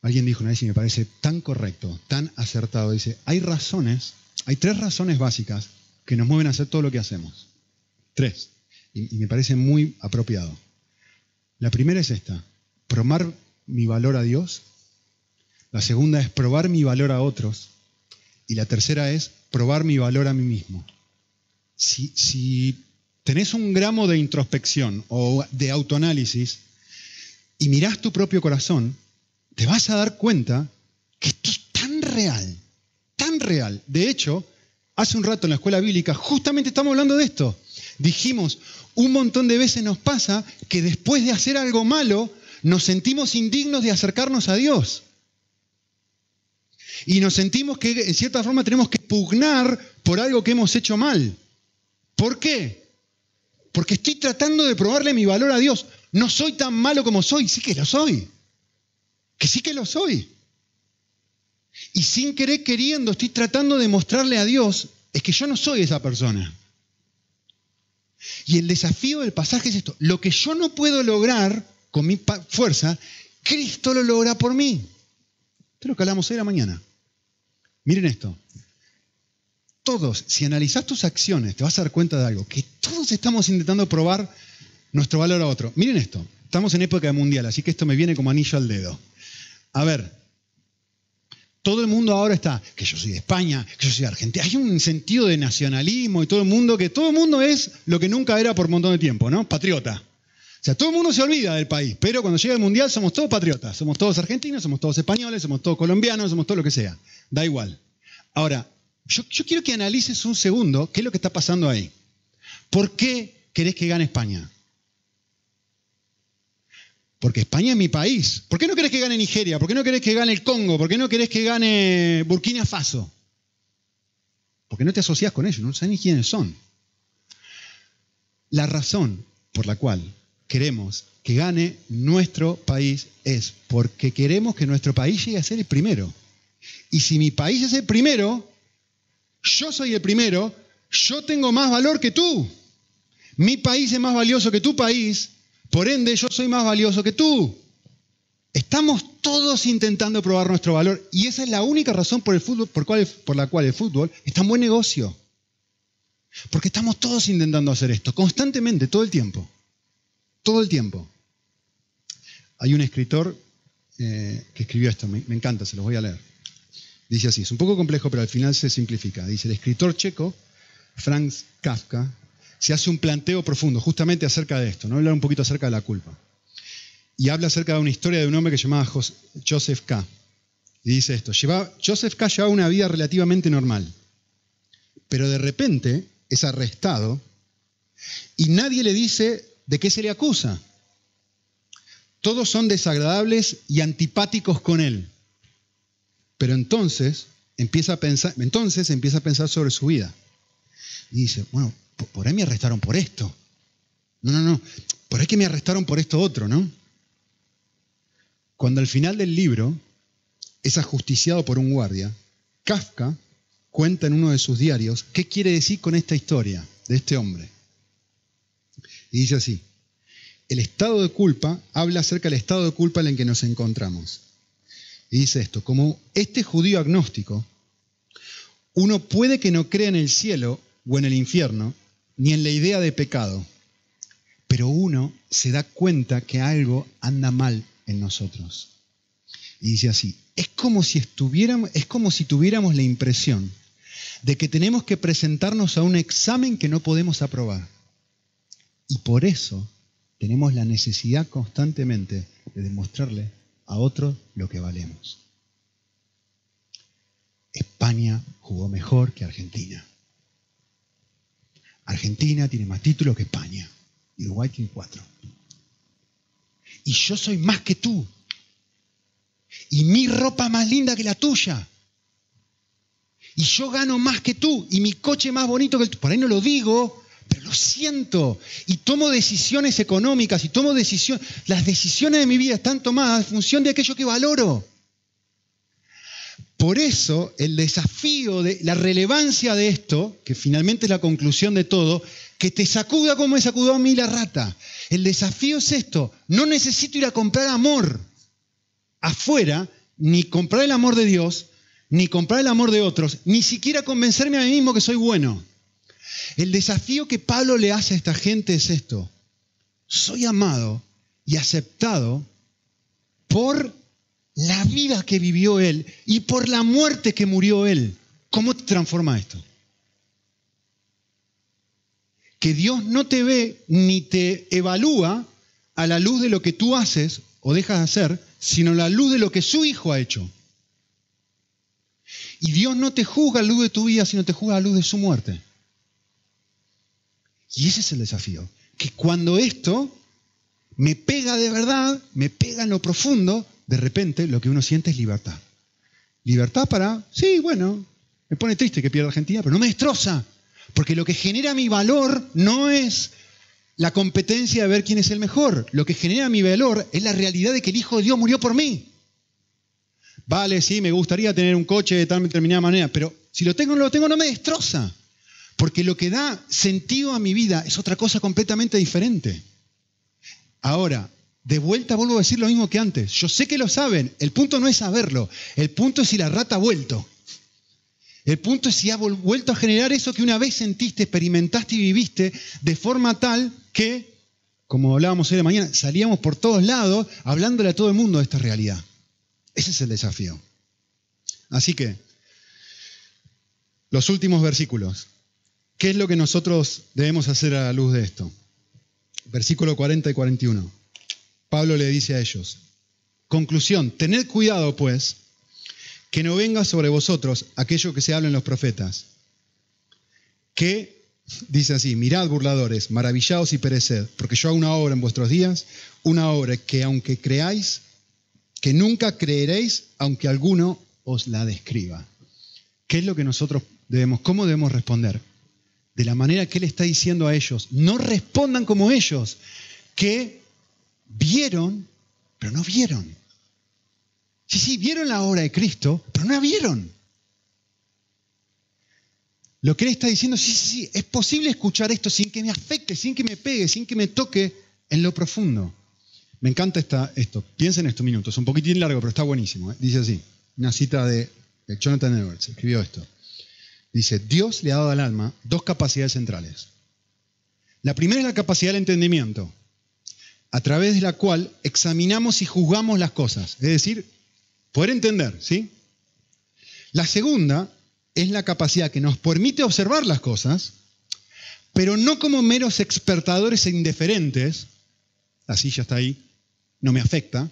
Alguien dijo una vez y me parece tan correcto, tan acertado, dice, hay razones, hay tres razones básicas que nos mueven a hacer todo lo que hacemos. Tres. Y, y me parece muy apropiado. La primera es esta, probar mi valor a Dios. La segunda es probar mi valor a otros. Y la tercera es probar mi valor a mí mismo. Si, tenés un gramo de introspección o de autoanálisis y mirás tu propio corazón, te vas a dar cuenta que esto es tan real, tan real. De hecho, hace un rato en la escuela bíblica justamente estamos hablando de esto. Dijimos, un montón de veces nos pasa que después de hacer algo malo, nos sentimos indignos de acercarnos a Dios. Y nos sentimos que en cierta forma tenemos que pugnar por algo que hemos hecho mal. ¿Por qué? Porque estoy tratando de probarle mi valor a Dios. No soy tan malo como soy, sí que lo soy. Que sí que lo soy. Y sin querer queriendo estoy tratando de mostrarle a Dios, es que yo no soy esa persona. Y el desafío del pasaje es esto, lo que yo no puedo lograr con mi fuerza, Cristo lo logra por mí. Esto es lo que hablamos hoy la mañana. Miren esto. Todos, si analizas tus acciones, te vas a dar cuenta de algo, que todos estamos intentando probar nuestro valor a otro. Miren esto, estamos en época mundial, así que esto me viene como anillo al dedo. A ver, todo el mundo ahora está, que yo soy de España, que yo soy de Argentina. Hay un sentido de nacionalismo y todo el mundo, que todo el mundo es lo que nunca era por un montón de tiempo, ¿no? Patriota. O sea, todo el mundo se olvida del país, pero cuando llega el mundial somos todos patriotas. Somos todos argentinos, somos todos españoles, somos todos colombianos, somos todo lo que sea. Da igual. Ahora, yo, quiero que analices un segundo qué es lo que está pasando ahí. ¿Por qué querés que gane España? Porque España es mi país. ¿Por qué no querés que gane Nigeria? ¿Por qué no querés que gane el Congo? ¿Por qué no querés que gane Burkina Faso? Porque no te asocias con ellos, no sabes ni quiénes son. La razón por la cual queremos que gane nuestro país es porque queremos que nuestro país llegue a ser el primero. Y si mi país es el primero, yo soy el primero, yo tengo más valor que tú. Mi país es más valioso que tu país, por ende yo soy más valioso que tú. Estamos todos intentando probar nuestro valor y esa es la única razón por, el fútbol, por, por la cual el fútbol es tan buen negocio. Porque estamos todos intentando hacer esto, constantemente, todo el tiempo. Todo el tiempo. Hay un escritor eh, que escribió esto, me, encanta, se los voy a leer. Dice así, es un poco complejo, pero al final se simplifica. Dice, el escritor checo, Franz Kafka, se hace un planteo profundo justamente acerca de esto, ¿no? hablar un poquito acerca de la culpa. Y habla acerca de una historia de un hombre que se llamaba Joseph K. Y dice esto, Joseph K. llevaba una vida relativamente normal, pero de repente es arrestado y nadie le dice de qué se le acusa. Todos son desagradables y antipáticos con él. Pero entonces empieza a pensar, entonces empieza a pensar sobre su vida. Y dice, bueno, por ahí me arrestaron por esto. No, no, no, por ahí que me arrestaron por esto otro, ¿no? Cuando al final del libro es ajusticiado por un guardia, Kafka cuenta en uno de sus diarios qué quiere decir con esta historia de este hombre. Y dice así, el estado de culpa habla acerca del estado de culpa en el que nos encontramos. Y dice esto, como este judío agnóstico, uno puede que no crea en el cielo o en el infierno, ni en la idea de pecado, pero uno se da cuenta que algo anda mal en nosotros. Y dice así, es como si estuviéramos, es como si tuviéramos la impresión de que tenemos que presentarnos a un examen que no podemos aprobar. Y por eso tenemos la necesidad constantemente de demostrarle a otro lo que valemos. España jugó mejor que Argentina. Argentina tiene más títulos que España. Uruguay tiene cuatro. Y yo soy más que tú. Y mi ropa más linda que la tuya. Y yo gano más que tú. Y mi coche más bonito que el tuyo. Por ahí no lo digo, pero lo siento. Y tomo decisiones económicas y tomo decisiones. Las decisiones de mi vida están tomadas en función de aquello que valoro. Por eso el desafío de la relevancia de esto, que finalmente es la conclusión de todo, que te sacuda como me sacudió a mí la rata. El desafío es esto, no necesito ir a comprar amor afuera, ni comprar el amor de Dios, ni comprar el amor de otros, ni siquiera convencerme a mí mismo que soy bueno. El desafío que Pablo le hace a esta gente es esto. Soy amado y aceptado por la vida que vivió Él y por la muerte que murió Él. ¿Cómo te transforma esto? Que Dios no te ve ni te evalúa a la luz de lo que tú haces o dejas de hacer, sino a la luz de lo que su Hijo ha hecho. Y Dios no te juzga a la luz de tu vida, sino te juzga a la luz de su muerte. Y ese es el desafío. Que cuando esto me pega de verdad, me pega en lo profundo, de repente lo que uno siente es libertad. Libertad para, sí, bueno, me pone triste que pierda Argentina, pero no me destroza. Porque lo que genera mi valor no es la competencia de ver quién es el mejor. Lo que genera mi valor es la realidad de que el Hijo de Dios murió por mí. Vale, sí, me gustaría tener un coche de tal determinada manera, pero si lo tengo o no lo tengo, no me destroza. Porque lo que da sentido a mi vida es otra cosa completamente diferente. Ahora, de vuelta vuelvo a decir lo mismo que antes. Yo sé que lo saben. El punto no es saberlo. El punto es si la rata ha vuelto. El punto es si ha vuelto a generar eso que una vez sentiste, experimentaste y viviste de forma tal que, como hablábamos hoy de mañana, salíamos por todos lados hablándole a todo el mundo de esta realidad. Ese es el desafío. Así que, los últimos versículos. ¿Qué es lo que nosotros debemos hacer a la luz de esto? Versículo 40 y 41. Pablo le dice a ellos, conclusión, tened cuidado pues, que no venga sobre vosotros aquello que se habla en los profetas, que Dice así, mirad burladores, maravillaos y pereced, porque yo hago una obra en vuestros días, una obra que aunque creáis, que nunca creeréis, aunque alguno os la describa. ¿Qué es lo que nosotros debemos, cómo debemos responder? De la manera que Él está diciendo a ellos, no respondan como ellos, que vieron, pero no vieron. Sí, sí, vieron la obra de Cristo, pero no la vieron. Lo que él está diciendo, sí, sí, sí, es posible escuchar esto sin que me afecte, sin que me pegue, sin que me toque en lo profundo. Me encanta esta, esto. Piensen en estos minutos, un poquitín largo, pero está buenísimo. ¿eh? Dice así, una cita de, de Jonathan Edwards, escribió esto. Dice, Dios le ha dado al alma dos capacidades centrales. La primera es la capacidad del entendimiento, a través de la cual examinamos y juzgamos las cosas, es decir, poder entender, ¿sí? La segunda es la capacidad que nos permite observar las cosas, pero no como meros expertadores e indiferentes, la silla está ahí, no me afecta,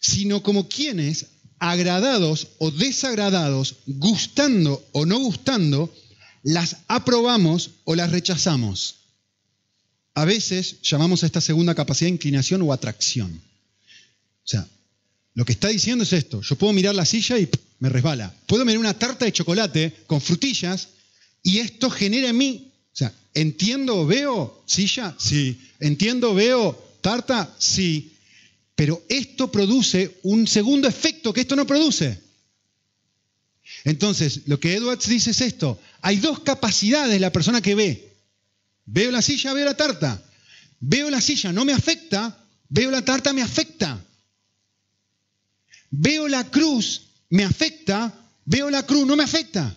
sino como quienes, agradados o desagradados, gustando o no gustando, las aprobamos o las rechazamos. A veces llamamos a esta segunda capacidad inclinación o atracción. O sea, lo que está diciendo es esto. Yo puedo mirar la silla y me resbala. Puedo mirar una tarta de chocolate con frutillas y esto genera en mí, o sea, entiendo, veo silla, sí. Entiendo, veo tarta, sí. Pero esto produce un segundo efecto que esto no produce. Entonces, lo que Edwards dice es esto. Hay dos capacidades de la persona que ve. Veo la silla, veo la tarta. Veo la silla, no me afecta. Veo la tarta, me afecta. Veo la cruz, me afecta. Veo la cruz, no me afecta.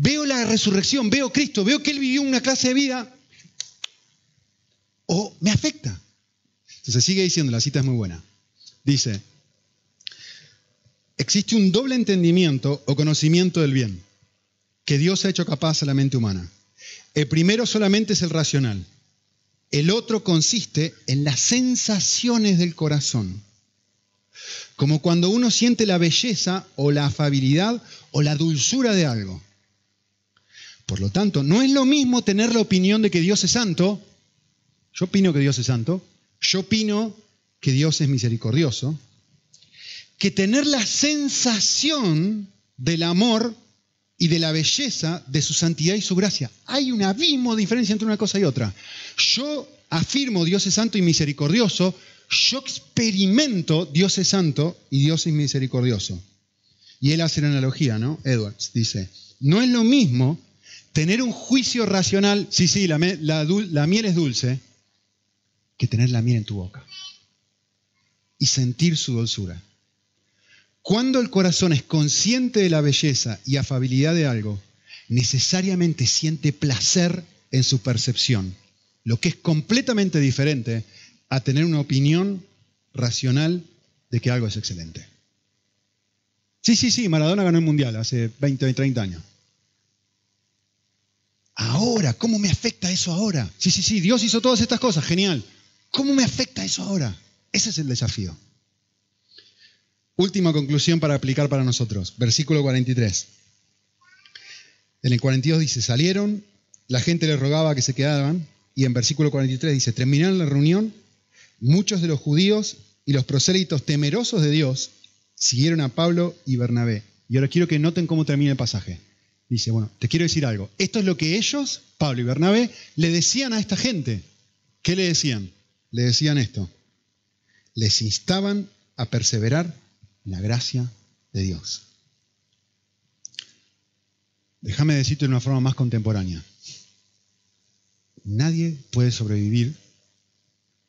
Veo la resurrección, veo Cristo, veo que Él vivió una clase de vida o me afecta. Entonces sigue diciendo, la cita es muy buena. Dice, existe un doble entendimiento o conocimiento del bien que Dios ha hecho capaz a la mente humana. El primero solamente es el racional. El otro consiste en las sensaciones del corazón. Como cuando uno siente la belleza o la afabilidad o la dulzura de algo. Por lo tanto, no es lo mismo tener la opinión de que Dios es santo. Yo opino que Dios es santo. Yo opino que Dios es misericordioso. Que tener la sensación del amor y de la belleza de su santidad y su gracia. Hay un abismo de diferencia entre una cosa y otra. Yo afirmo Dios es santo y misericordioso, yo experimento Dios es santo y Dios es misericordioso. Y él hace la analogía, ¿no? Edwards dice, no es lo mismo tener un juicio racional, sí, sí, la, la miel es dulce, que tener la miel en tu boca y sentir su dulzura. Cuando el corazón es consciente de la belleza y afabilidad de algo, necesariamente siente placer en su percepción, lo que es completamente diferente a tener una opinión racional de que algo es excelente. Sí, sí, sí, Maradona ganó el Mundial hace 20 o 30 años. Ahora, ¿cómo me afecta eso ahora? Sí, sí, sí, Dios hizo todas estas cosas, genial. ¿Cómo me afecta eso ahora? Ese es el desafío. Última conclusión para aplicar para nosotros. Versículo 43. En el 42 dice, salieron, la gente les rogaba que se quedaran, y en versículo 43 dice, terminaron la reunión, muchos de los judíos y los prosélitos temerosos de Dios siguieron a Pablo y Bernabé. Y ahora quiero que noten cómo termina el pasaje. Dice, bueno, te quiero decir algo. Esto es lo que ellos, Pablo y Bernabé, le decían a esta gente. ¿Qué le decían? Le decían esto. Les instaban a perseverar la gracia de Dios. Déjame decirte de una forma más contemporánea. Nadie puede sobrevivir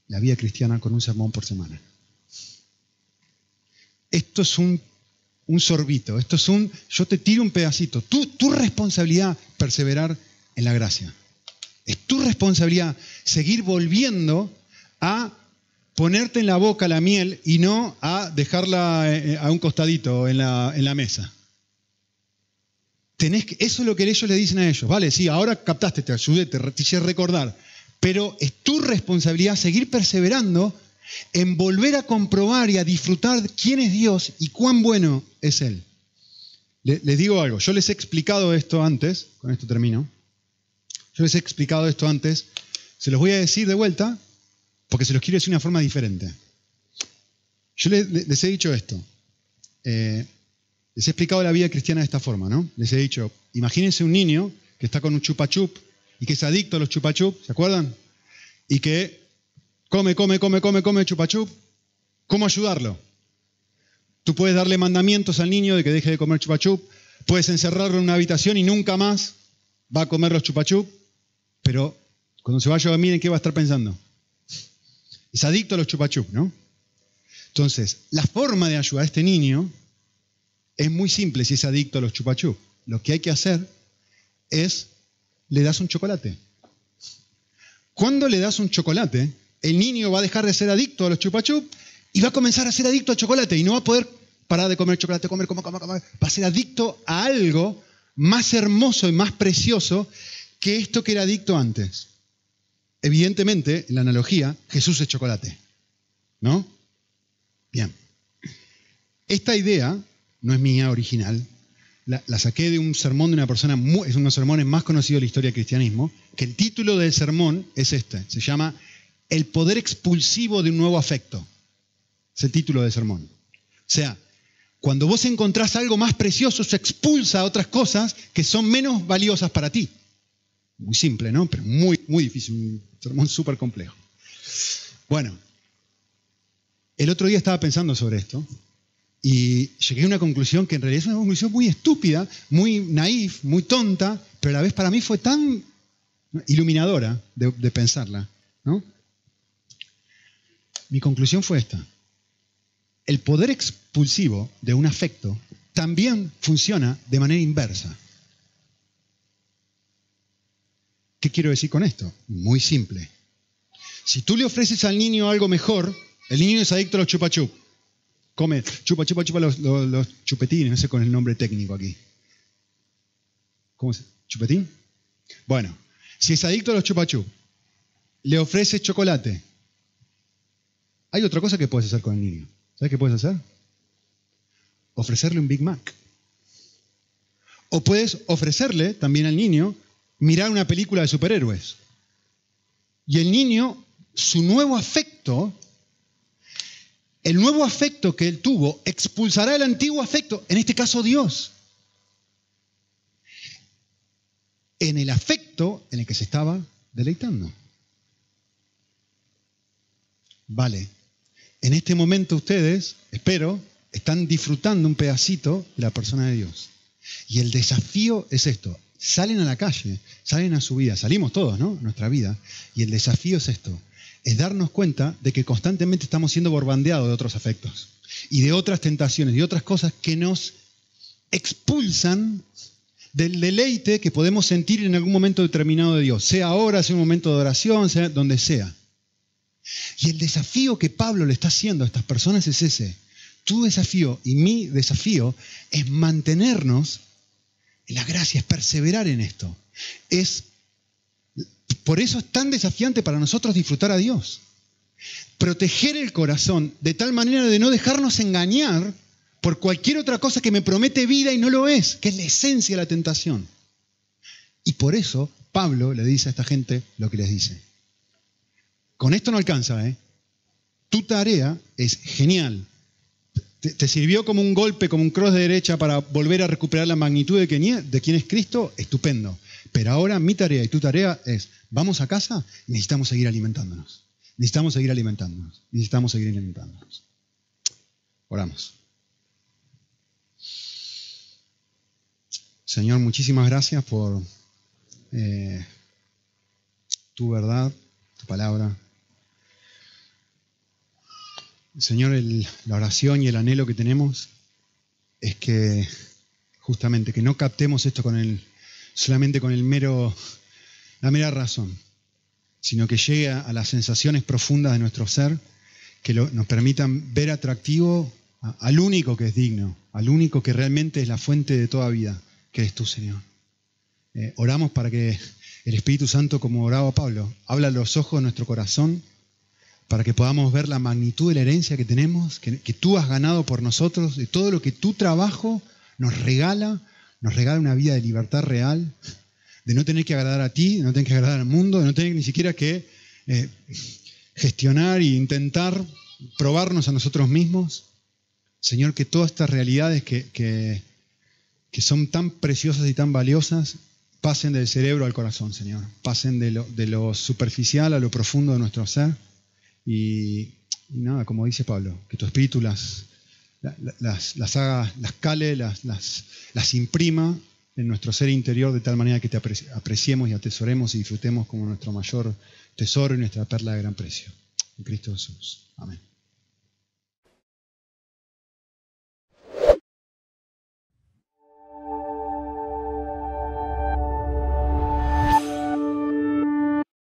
la vida cristiana con un sermón por semana. Esto es un, un sorbito, esto es un, yo te tiro un pedacito. Tu, tu responsabilidad, perseverar en la gracia. Es tu responsabilidad seguir volviendo a ponerte en la boca la miel y no a dejarla eh, a un costadito en la, mesa. Eso es lo que ellos le dicen a ellos. Vale, sí, ahora captaste, te ayudé, te, te hice recordar. Pero es tu responsabilidad seguir perseverando en volver a comprobar y a disfrutar quién es Dios y cuán bueno es Él. les digo algo, yo les he explicado esto antes, con esto termino, yo les he explicado esto antes, se los voy a decir de vuelta porque se los quiero decir de una forma diferente. Yo les, he dicho esto, eh, les he explicado la vida cristiana de esta forma, ¿no? Les he dicho, imagínense un niño que está con un chupachup y que es adicto a los chupachup, ¿se acuerdan? Y que come, come, come, come, come chupachup. ¿Cómo ayudarlo? Tú puedes darle mandamientos al niño de que deje de comer chupachup, puedes encerrarlo en una habitación y nunca más va a comer los chupachup, pero cuando se vaya a dormir, ¿en qué va a estar pensando? Es adicto a los chupachup, ¿no? Entonces, la forma de ayudar a este niño es muy simple si es adicto a los chupachup. Lo que hay que hacer es, le das un chocolate. Cuando le das un chocolate, el niño va a dejar de ser adicto a los chupachup y va a comenzar a ser adicto al chocolate y no va a poder parar de comer chocolate, comer, comer, comer, comer. Va a ser adicto a algo más hermoso y más precioso que esto que era adicto antes. Evidentemente, en la analogía, Jesús es chocolate. ¿No? Bien. Esta idea no es mía original. La, saqué de un sermón de una persona, es uno de los sermones más conocidos de la historia del cristianismo, que el título del sermón es este. Se llama El poder expulsivo de un nuevo afecto. Es el título del sermón. O sea, cuando vos encontrás algo más precioso, se expulsa a otras cosas que son menos valiosas para ti. Muy simple, ¿no? Pero muy, muy difícil, sermón súper complejo. Bueno, el otro día estaba pensando sobre esto y llegué a una conclusión que en realidad es una conclusión muy estúpida, muy naif, muy tonta, pero a la vez para mí fue tan iluminadora de, pensarla. Mi conclusión fue esta. El poder expulsivo de un afecto también funciona de manera inversa. ¿Qué quiero decir con esto? Muy simple. Si tú le ofreces al niño algo mejor, el niño es adicto a los chupachup. Come, chupa, chupa, chupa los, chupetines, no sé con el nombre técnico aquí. ¿Cómo se ¿Chupetín? Bueno, si es adicto a los chupachup, le ofreces chocolate. Hay otra cosa que puedes hacer con el niño. ¿Sabes qué puedes hacer? Ofrecerle un Big Mac. O puedes ofrecerle también al niño mirar una película de superhéroes. Y el niño, su nuevo afecto, el nuevo afecto que él tuvo, expulsará el antiguo afecto, en este caso Dios, en el afecto en el que se estaba deleitando. Vale, en este momento ustedes, espero, están disfrutando un pedacito de la persona de Dios. Y el desafío es esto, salen a la calle, salen a su vida, salimos todos, ¿no? Nuestra vida. Y el desafío es esto, es darnos cuenta de que constantemente estamos siendo borbandeados de otros afectos y de otras tentaciones, de otras cosas que nos expulsan del deleite que podemos sentir en algún momento determinado de Dios, sea ahora, sea un momento de oración, sea donde sea. Y el desafío que Pablo le está haciendo a estas personas es ese. Tu desafío y mi desafío es mantenernos la gracia es perseverar en esto. Es, por eso es tan desafiante para nosotros disfrutar a Dios. Proteger el corazón de tal manera de no dejarnos engañar por cualquier otra cosa que me promete vida y no lo es, que es la esencia de la tentación. Y por eso Pablo le dice a esta gente lo que les dice. Con esto no alcanza, ¿eh? Tu tarea es genial, te, sirvió como un golpe, como un cross de derecha para volver a recuperar la magnitud de quién, de es Cristo, estupendo. Pero ahora mi tarea y tu tarea es, vamos a casa, necesitamos seguir alimentándonos. Necesitamos seguir alimentándonos. Necesitamos seguir alimentándonos. Oramos. Señor, muchísimas gracias por eh, tu verdad, tu palabra. Señor, la oración y el anhelo que tenemos es que justamente que no captemos esto con el, solamente con el mero, la mera razón, sino que llegue a, las sensaciones profundas de nuestro ser que nos permitan ver atractivo al único que es digno, al único que realmente es la fuente de toda vida, que es tú, Señor. Eh, oramos para que el Espíritu Santo, como oraba Pablo, habla a los ojos de nuestro corazón para que podamos ver la magnitud de la herencia que tenemos, que, tú has ganado por nosotros, de todo lo que tu trabajo nos regala, nos regala una vida de libertad real, de no tener que agradar a ti, de no tener que agradar al mundo, de no tener ni siquiera que eh, gestionar e intentar probarnos a nosotros mismos. Señor, que todas estas realidades que, que, son tan preciosas y tan valiosas pasen del cerebro al corazón, Señor. Pasen de lo, de lo superficial a lo profundo de nuestro ser. Y, nada, como dice Pablo, que tu espíritu las, las, las haga, las cale, las, las, las imprima en nuestro ser interior de tal manera que te apreciemos y atesoremos y disfrutemos como nuestro mayor tesoro y nuestra perla de gran precio. En Cristo Jesús. Amén.